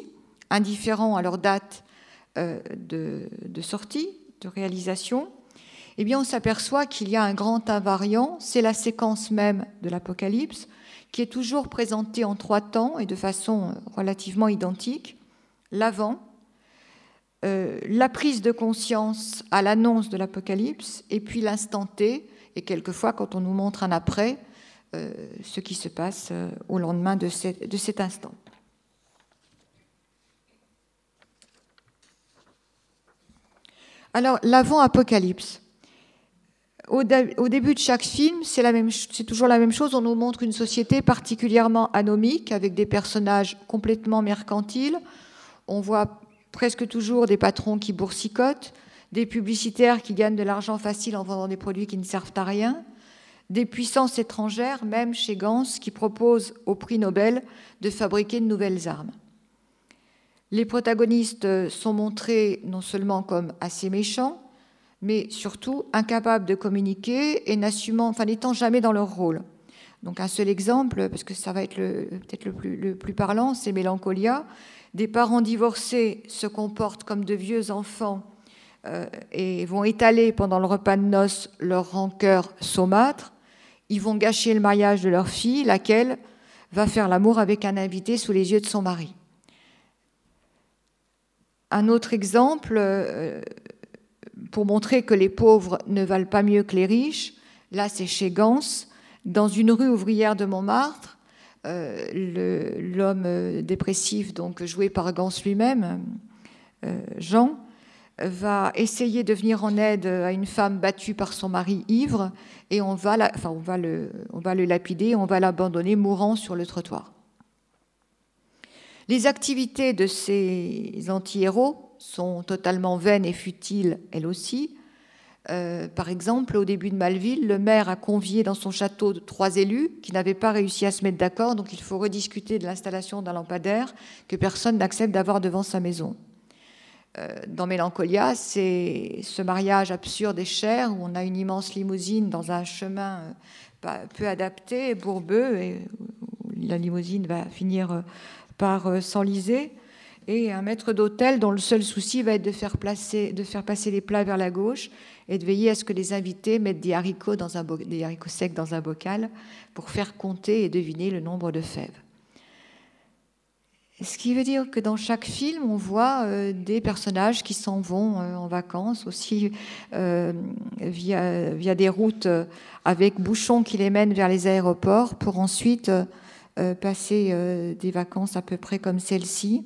indifférent à leur date euh, de, de, sortie, de réalisation, eh bien, on s'aperçoit qu'il y a un grand invariant, c'est la séquence même de l'Apocalypse, qui est toujours présentée en trois temps et de façon relativement identique. L'avant, euh, la prise de conscience à l'annonce de l'Apocalypse, et puis l'instant T, et quelquefois quand on nous montre un après, euh, ce qui se passe euh, au lendemain de, de cet instant. Alors, l'avant-apocalypse. Au, début de chaque film, c'est toujours la même chose. On nous montre une société particulièrement anomique, avec des personnages complètement mercantiles. On voit presque toujours des patrons qui boursicotent, des publicitaires qui gagnent de l'argent facile en vendant des produits qui ne servent à rien, des puissances étrangères, même chez Gans, qui proposent au prix Nobel de fabriquer de nouvelles armes. Les protagonistes sont montrés non seulement comme assez méchants, mais surtout incapables de communiquer et n'assumant, enfin n'étant jamais dans leur rôle. Donc un seul exemple, parce que ça va être peut-être le plus, parlant, c'est Mélancolia. Des parents divorcés se comportent comme de vieux enfants euh, et vont étaler pendant le repas de noces leur rancœur saumâtre. Ils vont gâcher le mariage de leur fille, laquelle va faire l'amour avec un invité sous les yeux de son mari. Un autre exemple, euh, pour montrer que les pauvres ne valent pas mieux que les riches, là c'est chez Gans, dans une rue ouvrière de Montmartre, euh, l'homme euh, dépressif, donc joué par Gans lui-même, Jean, va essayer de venir en aide à une femme battue par son mari ivre et on va, enfin, on va, le, on va le lapider, on va l'abandonner mourant sur le trottoir. Les activités de ces anti-héros sont totalement vaines et futiles, elles aussi. Euh, par exemple, au début de Malville, le maire a convié dans son château trois élus qui n'avaient pas réussi à se mettre d'accord, donc il faut rediscuter de l'installation d'un lampadaire que personne n'accepte d'avoir devant sa maison. Euh, dans Mélancolia, c'est ce mariage absurde et cher où on a une immense limousine dans un chemin euh, peu adapté, bourbeux, et la limousine va finir par s'enliser, et un maître d'hôtel dont le seul souci va être de faire, passer les plats vers la gauche et de veiller à ce que les invités mettent des haricots, secs dans un bocal pour faire compter et deviner le nombre de fèves. Ce qui veut dire que dans chaque film, on voit euh, des personnages qui s'en vont euh, en vacances aussi via, via, des routes avec bouchons qui les mènent vers les aéroports pour ensuite euh, passer euh, des vacances à peu près comme celle-ci.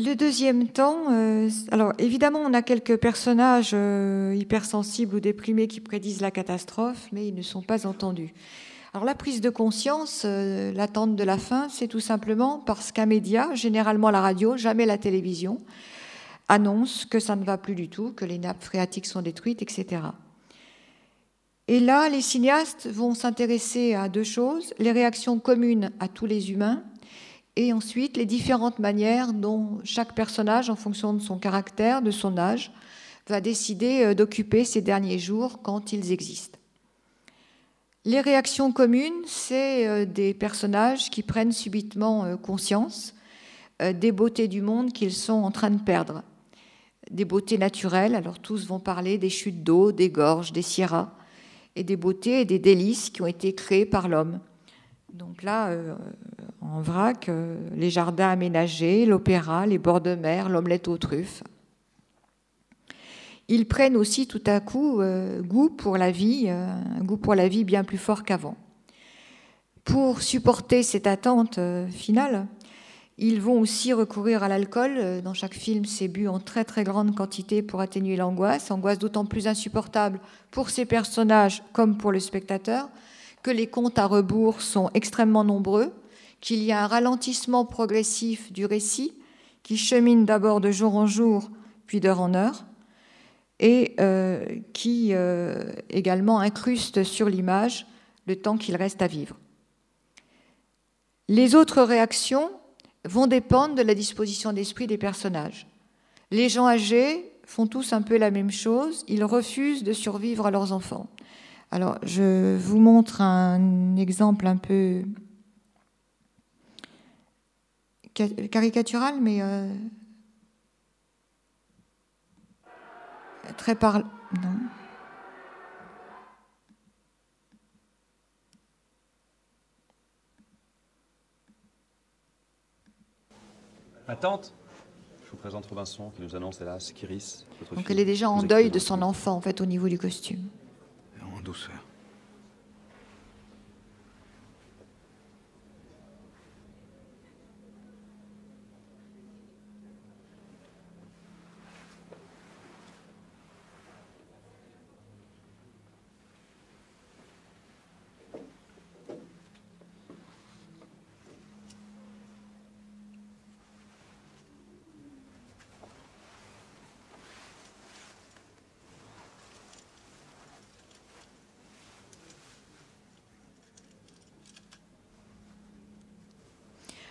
Le deuxième temps, euh, alors évidemment, on a quelques personnages euh, hypersensibles ou déprimés qui prédisent la catastrophe, mais ils ne sont pas entendus. Alors la prise de conscience, euh, l'attente de la fin, c'est tout simplement parce qu'un média, généralement la radio, jamais la télévision, annonce que ça ne va plus du tout, que les nappes phréatiques sont détruites, etc. Et là, les cinéastes vont s'intéresser à deux choses, les réactions communes à tous les humains, et ensuite les différentes manières dont chaque personnage, en fonction de son caractère, de son âge, va décider euh, d'occuper ses derniers jours quand ils existent. Les réactions communes, c'est euh, des personnages qui prennent subitement euh, conscience des beautés du monde qu'ils sont en train de perdre des beautés naturelles. Alors tous vont parler des chutes d'eau, des gorges, des sierras, et des beautés et des délices qui ont été créées par l'homme. Donc là, en vrac, les jardins aménagés, l'opéra, les bords de mer, l'omelette aux truffes. Ils prennent aussi tout à coup goût pour la vie, un goût pour la vie bien plus fort qu'avant. Pour supporter cette attente finale, ils vont aussi recourir à l'alcool. Euh, dans chaque film, c'est bu en très très grande quantité pour atténuer l'angoisse. Angoisse d'autant plus insupportable pour ces personnages comme pour le spectateur que les comptes à rebours sont extrêmement nombreux, qu'il y a un ralentissement progressif du récit qui chemine d'abord de jour en jour, puis d'heure en heure, et euh, qui euh, également incruste sur l'image le temps qu'il reste à vivre. Les autres réactions vont dépendre de la disposition d'esprit des personnages. Les gens âgés font tous un peu la même chose, ils refusent de survivre à leurs enfants. Alors, je vous montre un exemple un peu caricatural, mais euh, très parlant. Ma tante Je vous présente Robinson qui nous annonce hélas qu'Iris. Donc elle est déjà en deuil de son enfant en fait au niveau du costume. En douceur.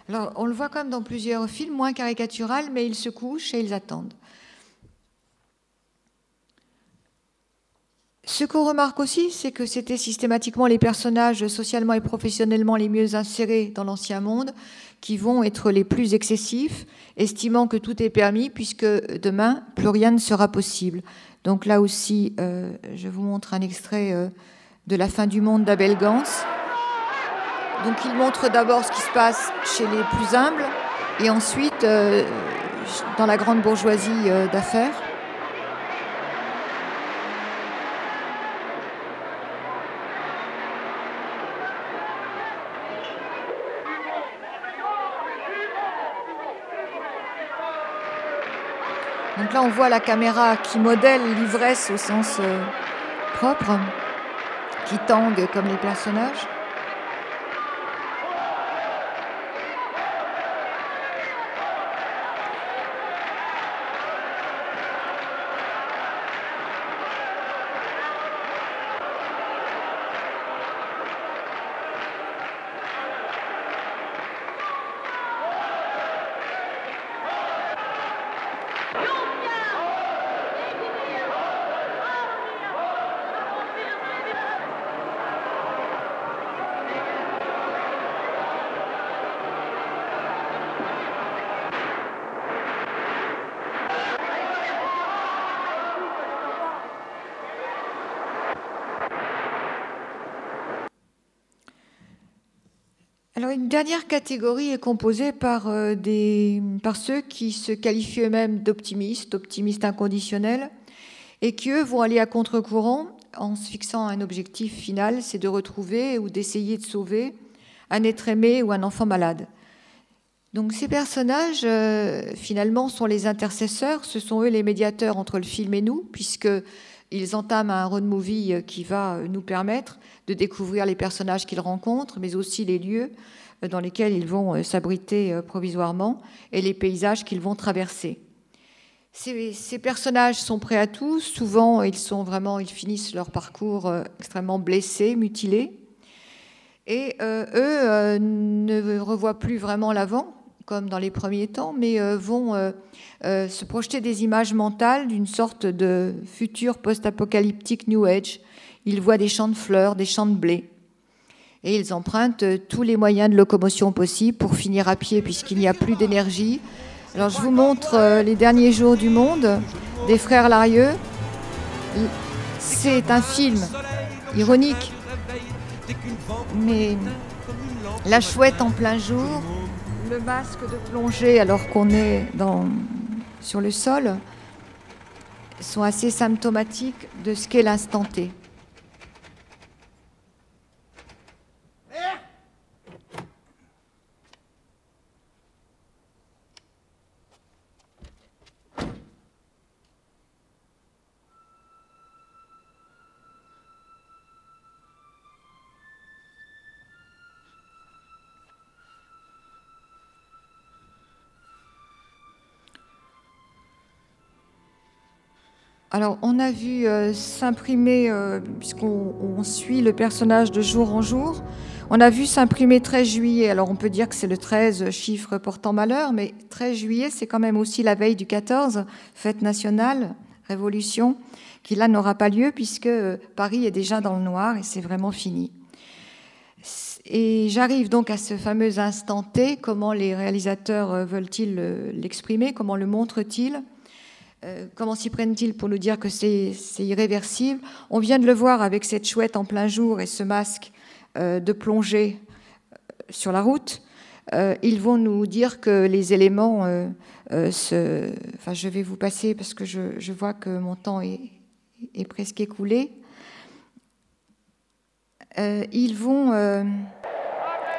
Alors, on le voit comme dans plusieurs films, moins caricatural, mais ils se couchent et ils attendent. Ce qu'on remarque aussi, c'est que c'était systématiquement les personnages socialement et professionnellement les mieux insérés dans l'ancien monde qui vont être les plus excessifs, estimant que tout est permis puisque demain, plus rien ne sera possible. Donc là aussi, euh, je vous montre un extrait euh, de La fin du monde d'Abel Gans. Donc il montre d'abord ce qui se passe chez les plus humbles et ensuite euh, dans la grande bourgeoisie euh, d'affaires. Donc là, on voit la caméra qui modèle l'ivresse au sens euh, propre, qui tangue comme les personnages. Une dernière catégorie est composée par, euh, par ceux qui se qualifient eux-mêmes d'optimistes, optimistes inconditionnels, et qui eux vont aller à contre-courant en se fixant un objectif final, c'est de retrouver ou d'essayer de sauver un être aimé ou un enfant malade. Donc ces personnages, euh, finalement, sont les intercesseurs, ce sont eux les médiateurs entre le film et nous, puisque ils entament un road movie euh, qui va nous permettre de découvrir les personnages qu'ils rencontrent, mais aussi les lieux dans lesquels ils vont s'abriter provisoirement et les paysages qu'ils vont traverser. Ces, personnages sont prêts à tout. Souvent, ils sont vraiment, ils finissent leur parcours extrêmement blessés, mutilés, et eux ne revoient plus vraiment l'avant comme dans les premiers temps, mais euh, vont euh, euh, se projeter des images mentales d'une sorte de futur post-apocalyptique New Age. Ils voient des champs de fleurs, des champs de blé. Et ils empruntent tous les moyens de locomotion possibles pour finir à pied puisqu'il n'y a plus d'énergie. Alors je vous montre les derniers jours du monde des frères Larieux. C'est un film ironique, mais la chouette en plein jour, le masque de plongée alors qu'on est sur le sol, sont assez symptomatiques de ce qu'est l'instant T. Alors, on a vu euh, s'imprimer, euh, puisqu'on suit le personnage de jour en jour, on a vu s'imprimer 13 juillet. Alors, on peut dire que c'est le 13, chiffre portant malheur, mais 13 juillet, c'est quand même aussi la veille du 14, fête nationale, révolution, qui là n'aura pas lieu puisque euh, Paris est déjà dans le noir et c'est vraiment fini. Et j'arrive donc à ce fameux instant T. Comment les réalisateurs veulent-ils l'exprimer? Comment le montrent-ils? Euh, comment s'y prennent-ils pour nous dire que c'est irréversible? On vient de le voir avec cette chouette en plein jour et ce masque euh, de plongée euh, sur la route. ils vont nous dire que les éléments se... Enfin, je vais vous passer parce que je, vois que mon temps est, presque écoulé. ils vont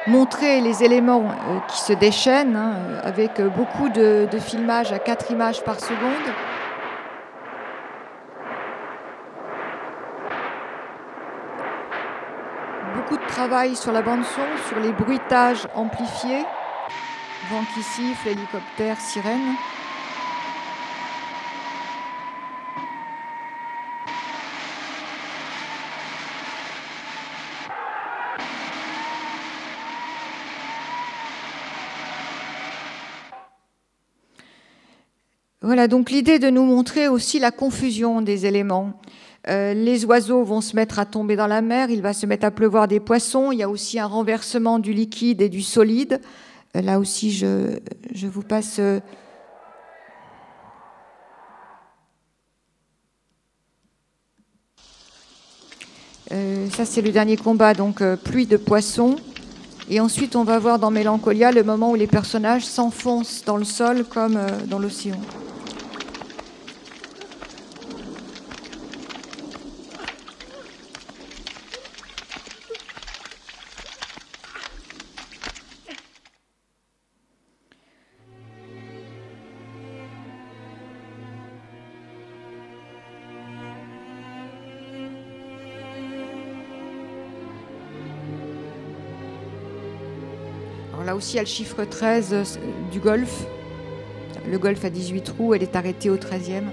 montrer les éléments qui se déchaînent hein, avec beaucoup de, de filmage à quatre images par seconde. beaucoup de sur la bande son, sur les bruitages amplifiés, vent qui siffle, hélicoptère, sirène. Voilà donc l'idée de nous montrer aussi la confusion des éléments. Euh, les oiseaux vont se mettre à tomber dans la mer, il va se mettre à pleuvoir des poissons, il y a aussi un renversement du liquide et du solide. Euh, là aussi, je, vous passe... Euh, ça, c'est le dernier combat, donc pluie de poissons. Et ensuite, on va voir dans Mélancolia le moment où les personnages s'enfoncent dans le sol comme dans l'océan. Aussi à le chiffre 13 euh, du Golfe. Le Golfe a 18 trous, elle est arrêtée au 13e.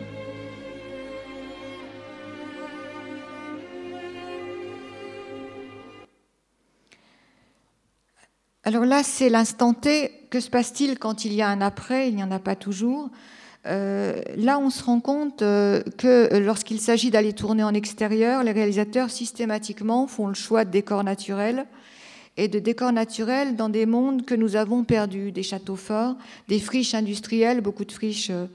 Alors là, c'est l'instant T. Que se passe-t-il quand il y a un après? Il n'y en a pas toujours. Euh, là, on se rend compte euh, que lorsqu'il s'agit d'aller tourner en extérieur, les réalisateurs systématiquement font le choix de décors naturels et de décors naturels dans des mondes que nous avons perdus, des châteaux forts, des friches industrielles, beaucoup de friches euh,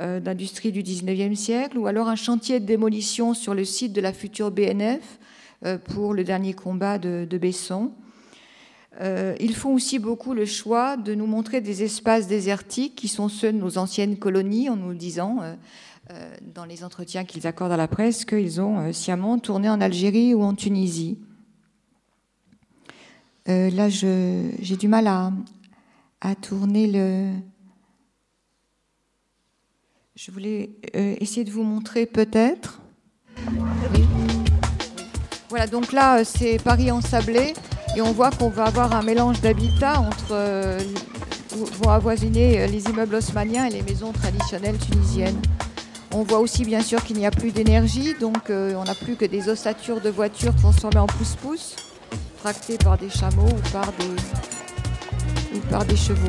euh, d'industrie du 19e siècle, ou alors un chantier de démolition sur le site de la future BNF euh, pour le dernier combat de, Besson. ils font aussi beaucoup le choix de nous montrer des espaces désertiques qui sont ceux de nos anciennes colonies, en nous disant, dans les entretiens qu'ils accordent à la presse, qu'ils ont sciemment tourné en Algérie ou en Tunisie. Euh, là, j'ai du mal à, tourner le. Je voulais euh, essayer de vous montrer peut-être. Voilà, donc là, euh, c'est Paris ensablé et on voit qu'on va avoir un mélange d'habitats entre. vont avoisiner les immeubles haussmanniens et les maisons traditionnelles tunisiennes. On voit aussi bien sûr qu'il n'y a plus d'énergie, donc on n'a plus que des ossatures de voitures transformées en pousse-pousse tractés par des chameaux ou par des, ou par des chevaux.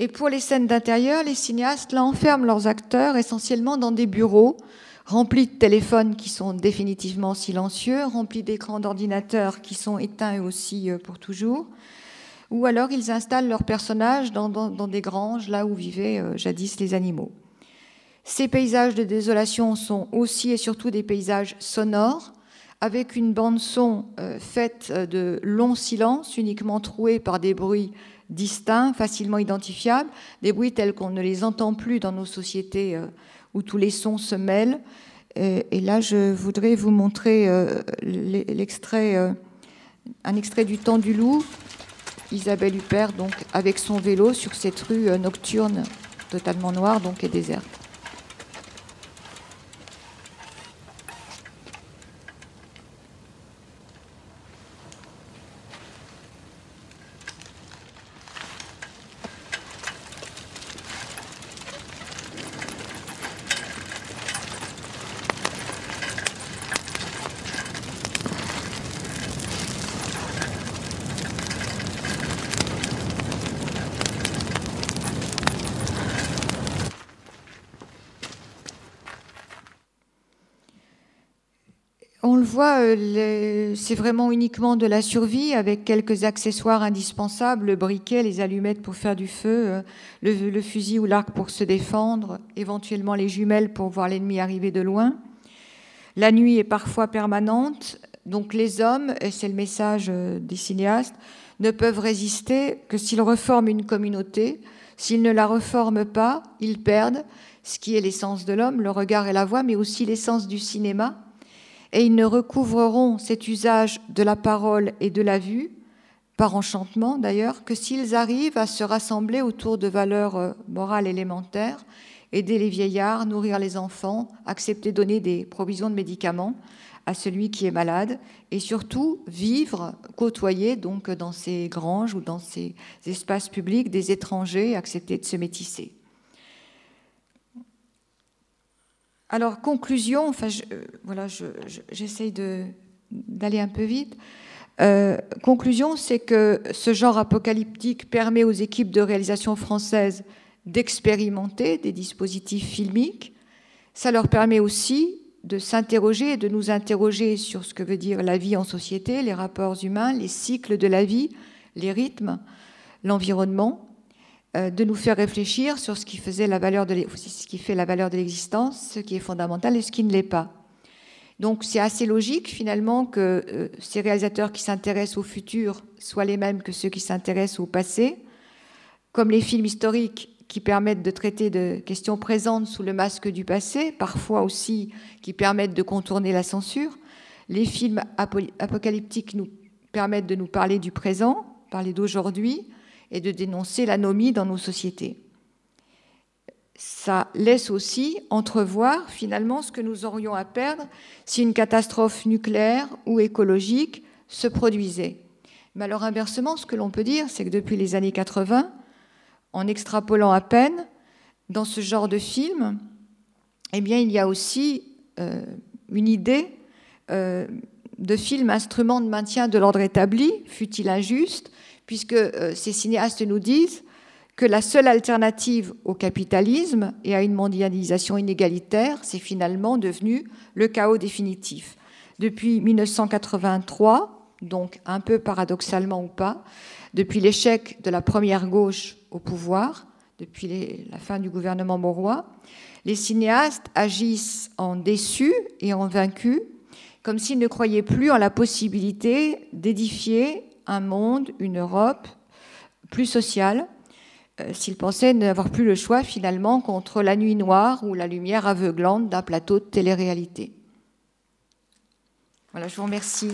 Et pour les scènes d'intérieur, les cinéastes là enferment leurs acteurs essentiellement dans des bureaux remplis de téléphones qui sont définitivement silencieux, remplis d'écrans d'ordinateurs qui sont éteints aussi euh, pour toujours, ou alors ils installent leurs personnages dans, des granges, là où vivaient euh, jadis les animaux. Ces paysages de désolation sont aussi et surtout des paysages sonores, avec une bande-son euh, faite euh, de longs silences, uniquement troués par des bruits distincts, facilement identifiables, des bruits tels qu'on ne les entend plus dans nos sociétés où tous les sons se mêlent. Et là, je voudrais vous montrer l'extrait, un extrait du Temps du Loup, Isabelle Huppert, donc, avec son vélo sur cette rue euh, nocturne totalement noire donc, et déserte. Euh, c'est vraiment uniquement de la survie avec quelques accessoires indispensables, le briquet, les allumettes pour faire du feu, euh, le, fusil ou l'arc pour se défendre, éventuellement les jumelles pour voir l'ennemi arriver de loin. La nuit est parfois permanente, donc les hommes, et c'est le message euh, des cinéastes, ne peuvent résister que s'ils reforment une communauté. S'ils ne la reforment pas, ils perdent ce qui est l'essence de l'homme, le regard et la voix, mais aussi l'essence du cinéma et ils ne recouvreront cet usage de la parole et de la vue, par enchantement d'ailleurs, que s'ils arrivent à se rassembler autour de valeurs euh, morales élémentaires, aider les vieillards, nourrir les enfants, accepter de donner des provisions de médicaments à celui qui est malade, et surtout vivre, côtoyer donc dans ces granges ou dans ces espaces publics des étrangers, accepter de se métisser. Alors, conclusion, enfin, euh, voilà, j'essaye d'aller un peu vite. Euh, conclusion, c'est que ce genre apocalyptique permet aux équipes de réalisation françaises d'expérimenter des dispositifs filmiques. Ça leur permet aussi de s'interroger et de nous interroger sur ce que veut dire la vie en société, les rapports humains, les cycles de la vie, les rythmes, l'environnement. Euh, de nous faire réfléchir sur ce qui, faisait la valeur de ce qui fait la valeur de l'existence, ce qui est fondamental et ce qui ne l'est pas. Donc c'est assez logique finalement que euh, ces réalisateurs qui s'intéressent au futur soient les mêmes que ceux qui s'intéressent au passé, comme les films historiques qui permettent de traiter de questions présentes sous le masque du passé, parfois aussi qui permettent de contourner la censure. Les films apocalyptiques nous permettent de nous parler du présent, parler d'aujourd'hui, et de dénoncer l'anomie dans nos sociétés. Ça laisse aussi entrevoir finalement ce que nous aurions à perdre si une catastrophe nucléaire ou écologique se produisait. Mais alors inversement, ce que l'on peut dire, c'est que depuis les années 80, en extrapolant à peine, dans ce genre de film, eh bien, il y a aussi euh, une idée euh, de film instrument de maintien de l'ordre établi, fut-il injuste, puisque euh, ces cinéastes nous disent que la seule alternative au capitalisme et à une mondialisation inégalitaire, c'est finalement devenu le chaos définitif. Depuis 1983, donc un peu paradoxalement ou pas, depuis l'échec de la première gauche au pouvoir, depuis la fin du gouvernement maurois, les cinéastes agissent en déçus et en vaincus, comme s'ils ne croyaient plus en la possibilité d'édifier un monde, une Europe plus sociale, euh, s'ils pensaient n'avoir plus le choix finalement contre la nuit noire ou la lumière aveuglante d'un plateau de télé-réalité. Voilà, je vous remercie.